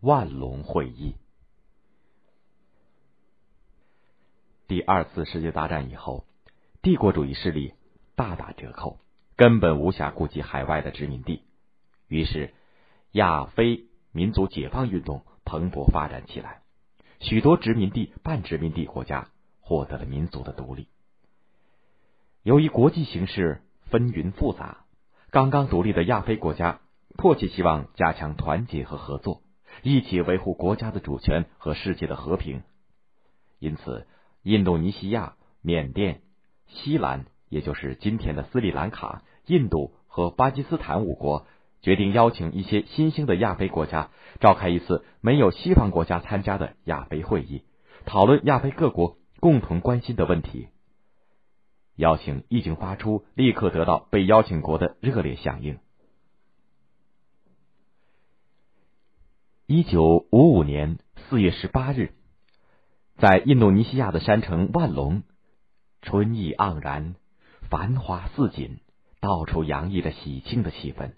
万隆会议。第二次世界大战以后，帝国主义势力大打折扣，根本无暇顾及海外的殖民地，于是亚非民族解放运动蓬勃发展起来，许多殖民地、半殖民地国家获得了民族的独立。由于国际形势纷纭复杂，刚刚独立的亚非国家迫切希望加强团结和合作，一起维护国家的主权和世界的和平。因此，印度尼西亚、缅甸、西兰，也就是今天的斯里兰卡、印度和巴基斯坦五国，决定邀请一些新兴的亚非国家，召开一次没有西方国家参加的亚非会议，讨论亚非各国共同关心的问题。邀请一经发出，立刻得到被邀请国的热烈响应。一九五五年四月十八日，在印度尼西亚的山城万隆，春意盎然，繁花似锦，到处洋溢着喜庆的气氛。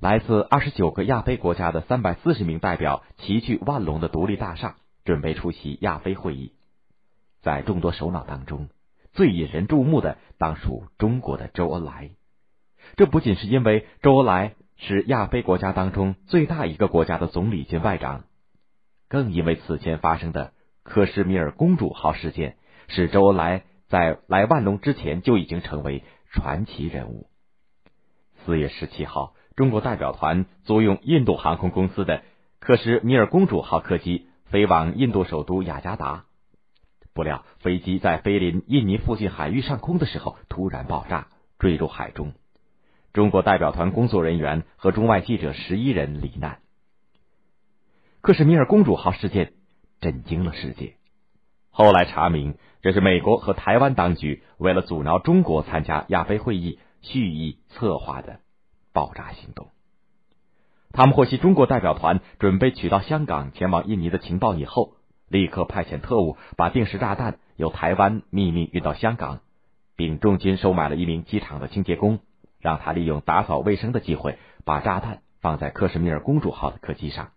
来自二十九个亚非国家的三百四十名代表齐聚万隆的独立大厦，准备出席亚非会议。在众多首脑当中，最引人注目的当属中国的周恩来。这不仅是因为周恩来是亚非国家当中最大一个国家的总理兼外长，更因为此前发生的克什米尔公主号事件，使周恩来在来万隆之前就已经成为传奇人物。四月十七号，中国代表团租用印度航空公司的克什米尔公主号客机飞往印度首都雅加达。不料，飞机在飞临印尼附近海域上空的时候突然爆炸，坠入海中。中国代表团工作人员和中外记者十一人罹难。克什米尔公主号事件震惊了世界。后来查明，这是美国和台湾当局为了阻挠中国参加亚非会议，蓄意策划的爆炸行动。他们获悉中国代表团准备取到香港前往印尼的情报以后。立刻派遣特务把定时炸弹由台湾秘密运到香港，并重金收买了一名机场的清洁工，让他利用打扫卫生的机会把炸弹放在克什米尔公主号的客机上。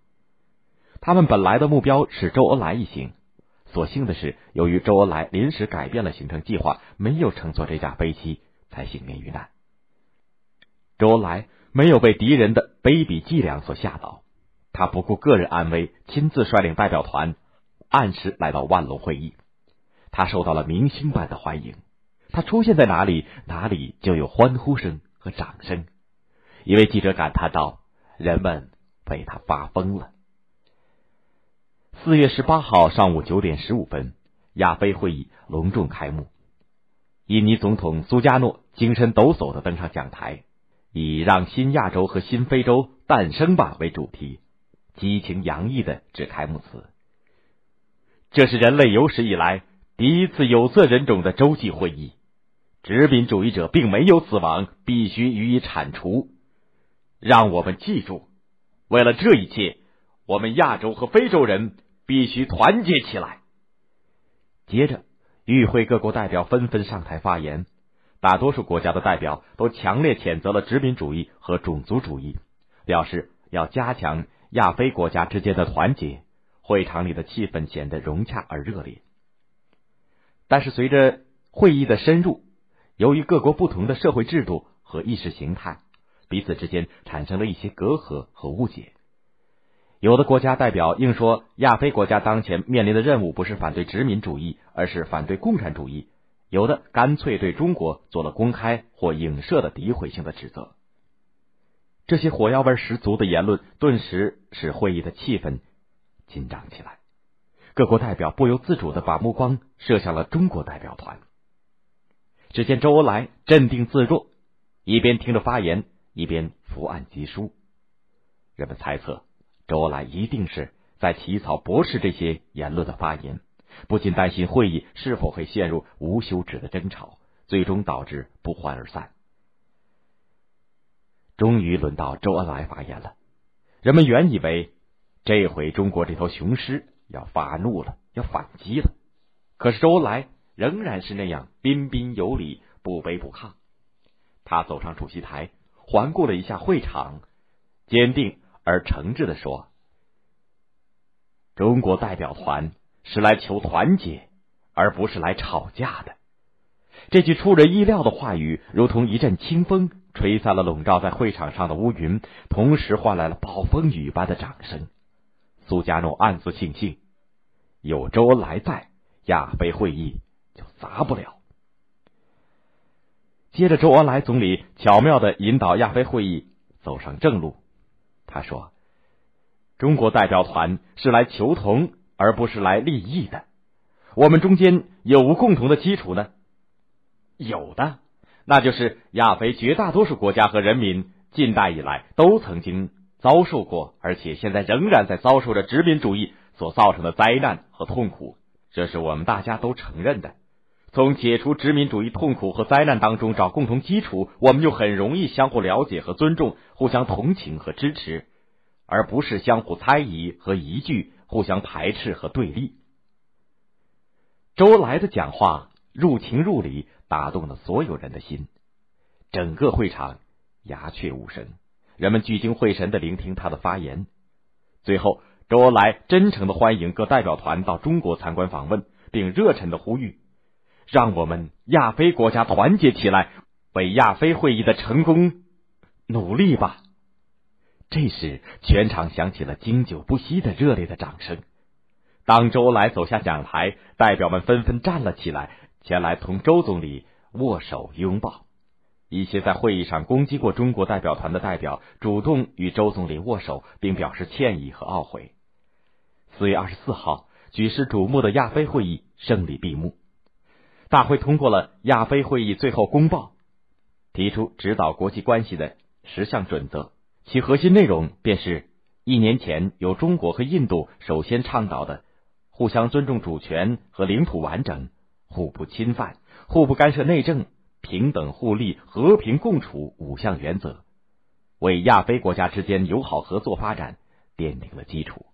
他们本来的目标是周恩来一行，所幸的是，由于周恩来临时改变了行程计划，没有乘坐这架飞机，才幸免于难。周恩来没有被敌人的卑鄙伎俩所吓倒，他不顾个人安危，亲自率领代表团。按时来到万隆会议，他受到了明星般的欢迎。他出现在哪里，哪里就有欢呼声和掌声。一位记者感叹道：“人们被他发疯了。”四月十八号上午九点十五分，亚非会议隆重开幕。印尼总统苏加诺精神抖擞的登上讲台，以“让新亚洲和新非洲诞生吧”为主题，激情洋溢的致开幕词。这是人类有史以来第一次有色人种的洲际会议，殖民主义者并没有死亡，必须予以铲除。让我们记住，为了这一切，我们亚洲和非洲人必须团结起来。接着，与会各国代表纷纷上台发言，大多数国家的代表都强烈谴责了殖民主义和种族主义，表示要加强亚非国家之间的团结。会场里的气氛显得融洽而热烈，但是随着会议的深入，由于各国不同的社会制度和意识形态，彼此之间产生了一些隔阂和误解。有的国家代表硬说，亚非国家当前面临的任务不是反对殖民主义，而是反对共产主义；有的干脆对中国做了公开或影射的诋毁性的指责。这些火药味十足的言论，顿时使会议的气氛。紧张起来，各国代表不由自主的把目光射向了中国代表团。只见周恩来镇定自若，一边听着发言，一边伏案疾书。人们猜测，周恩来一定是在起草驳斥这些言论的发言，不禁担心会议是否会陷入无休止的争吵，最终导致不欢而散。终于轮到周恩来发言了，人们原以为。这回中国这头雄狮要发怒了，要反击了。可是周恩来仍然是那样彬彬有礼，不卑不亢。他走上主席台，环顾了一下会场，坚定而诚挚的说：“中国代表团是来求团结，而不是来吵架的。这句出人意料的话语，如同一阵清风，吹散了笼罩在会场上的乌云，同时换来了暴风雨般的掌声。苏加诺暗自庆幸，有周恩来在，亚非会议砸不了。接着，周恩来总理巧妙的引导亚非会议走上正路。他说：“中国代表团是来求同，而不是来利益的。我们中间有无共同的基础呢？有的，那就是亚非绝大多数国家和人民近代以来都曾经遭受过，而且现在仍然在遭受着殖民主义所造成的灾难和痛苦，这是我们大家都承认的。从解除殖民主义痛苦和灾难当中找共同基础，我们就很容易相互了解和尊重，互相同情和支持，而不是相互猜疑和疑惧，互相排斥和对立。”周恩来的讲话入情入理。打动了所有人的心，整个会场鸦雀无声，人们聚精会神的聆听他的发言。最后，周恩来真诚的欢迎各代表团到中国参观访问，并热忱的呼吁：“让我们亚非国家团结起来，为亚非会议的成功努力吧！”这时，全场响起了经久不息的热烈的掌声。当周恩来走下讲台，代表们纷纷站了起来。前来同周总理握手拥抱，一些在会议上攻击过中国代表团的代表主动与周总理握手，并表示歉意和懊悔。四月二十四号，举世瞩目的亚非会议胜利闭幕。大会通过了亚非会议最后公报，提出指导国际关系的十项准则，其核心内容便是一年前由中国和印度首先倡导的互相尊重主权和领土完整。互不侵犯、互不干涉内政、平等互利、和平共处五项原则，为亚非国家之间友好合作发展奠定了基础。